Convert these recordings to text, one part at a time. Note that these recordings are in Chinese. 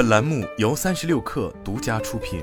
本栏目由三十六氪独家出品。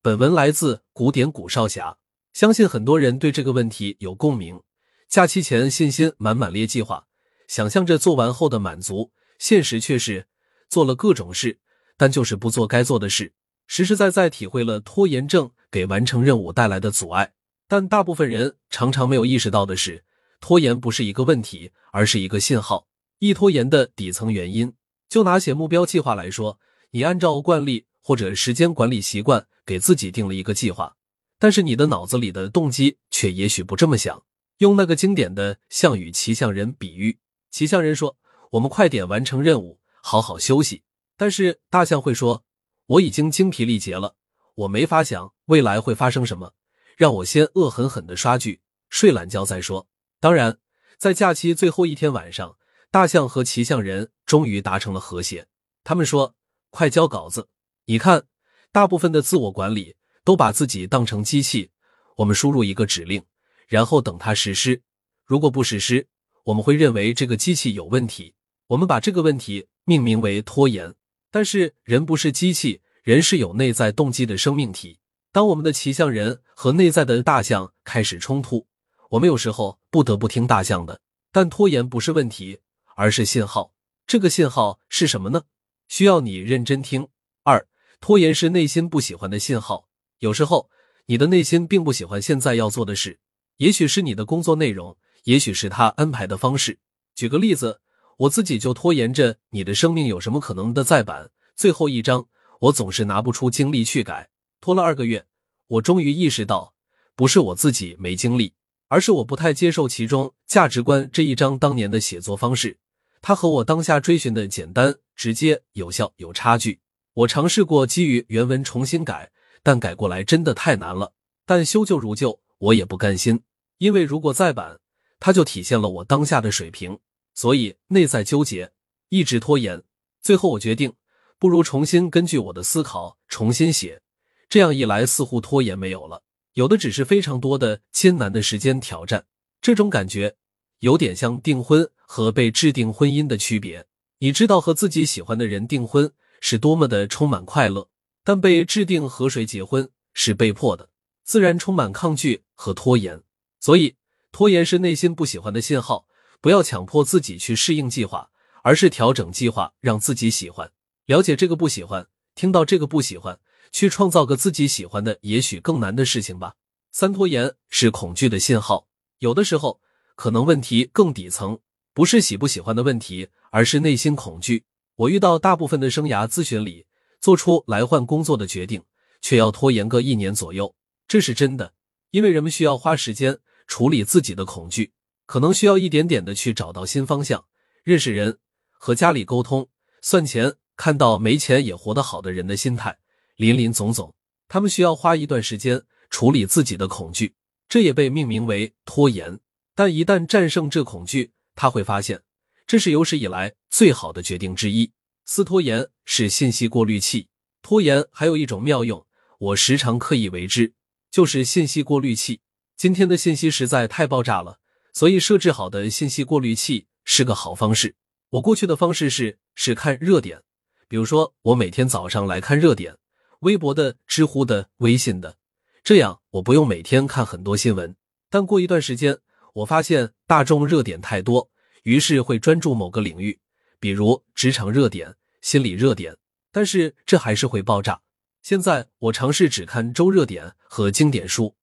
本文来自古典古少侠，相信很多人对这个问题有共鸣。假期前信心满满列计划，想象着做完后的满足，现实却是做了各种事，但就是不做该做的事，实实在在体会了拖延症给完成任务带来的阻碍。但大部分人常常没有意识到的是，拖延不是一个问题，而是一个信号。易拖延的底层原因，就拿写目标计划来说，你按照惯例或者时间管理习惯给自己定了一个计划，但是你的脑子里的动机却也许不这么想。用那个经典的项羽骑象人比喻，骑象人说：“我们快点完成任务，好好休息。”但是大象会说：“我已经精疲力竭了，我没法想未来会发生什么，让我先恶狠狠的刷剧，睡懒觉再说。”当然，在假期最后一天晚上。大象和骑象人终于达成了和谐。他们说：“快交稿子！你看，大部分的自我管理都把自己当成机器。我们输入一个指令，然后等它实施。如果不实施，我们会认为这个机器有问题。我们把这个问题命名为拖延。但是人不是机器，人是有内在动机的生命体。当我们的骑象人和内在的大象开始冲突，我们有时候不得不听大象的。但拖延不是问题。”而是信号，这个信号是什么呢？需要你认真听。二，拖延是内心不喜欢的信号。有时候，你的内心并不喜欢现在要做的事，也许是你的工作内容，也许是他安排的方式。举个例子，我自己就拖延着《你的生命有什么可能》的再版最后一章，我总是拿不出精力去改，拖了二个月，我终于意识到，不是我自己没精力，而是我不太接受其中价值观这一章当年的写作方式。它和我当下追寻的简单、直接、有效有差距。我尝试过基于原文重新改，但改过来真的太难了。但修旧如旧，我也不甘心，因为如果再版，它就体现了我当下的水平。所以内在纠结，一直拖延。最后我决定，不如重新根据我的思考重新写。这样一来，似乎拖延没有了，有的只是非常多的艰难的时间挑战。这种感觉。有点像订婚和被制定婚姻的区别。你知道和自己喜欢的人订婚是多么的充满快乐，但被制定和谁结婚是被迫的，自然充满抗拒和拖延。所以，拖延是内心不喜欢的信号。不要强迫自己去适应计划，而是调整计划，让自己喜欢。了解这个不喜欢，听到这个不喜欢，去创造个自己喜欢的，也许更难的事情吧。三，拖延是恐惧的信号。有的时候。可能问题更底层，不是喜不喜欢的问题，而是内心恐惧。我遇到大部分的生涯咨询里，做出来换工作的决定，却要拖延个一年左右，这是真的。因为人们需要花时间处理自己的恐惧，可能需要一点点的去找到新方向，认识人，和家里沟通，算钱，看到没钱也活得好的人的心态，林林总总，他们需要花一段时间处理自己的恐惧，这也被命名为拖延。但一旦战胜这恐惧，他会发现这是有史以来最好的决定之一。四拖延是信息过滤器，拖延还有一种妙用，我时常刻意为之，就是信息过滤器。今天的信息实在太爆炸了，所以设置好的信息过滤器是个好方式。我过去的方式是是看热点，比如说我每天早上来看热点，微博的、知乎的、微信的，这样我不用每天看很多新闻。但过一段时间。我发现大众热点太多，于是会专注某个领域，比如职场热点、心理热点，但是这还是会爆炸。现在我尝试只看周热点和经典书，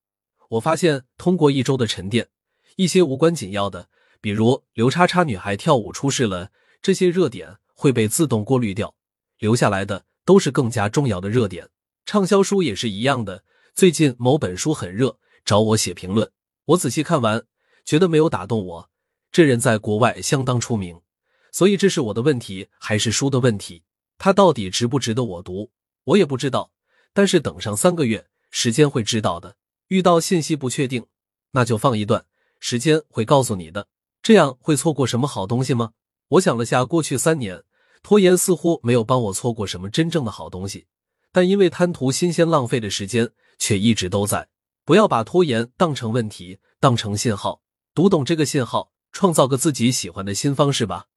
我发现通过一周的沉淀，一些无关紧要的，比如刘叉叉女孩跳舞出事了，这些热点会被自动过滤掉，留下来的都是更加重要的热点。畅销书也是一样的，最近某本书很热，找我写评论，我仔细看完。觉得没有打动我，这人在国外相当出名，所以这是我的问题还是书的问题？他到底值不值得我读？我也不知道。但是等上三个月，时间会知道的。遇到信息不确定，那就放一段，时间会告诉你的。这样会错过什么好东西吗？我想了下，过去三年拖延似乎没有帮我错过什么真正的好东西，但因为贪图新鲜浪费的时间，却一直都在。不要把拖延当成问题，当成信号。读懂这个信号，创造个自己喜欢的新方式吧。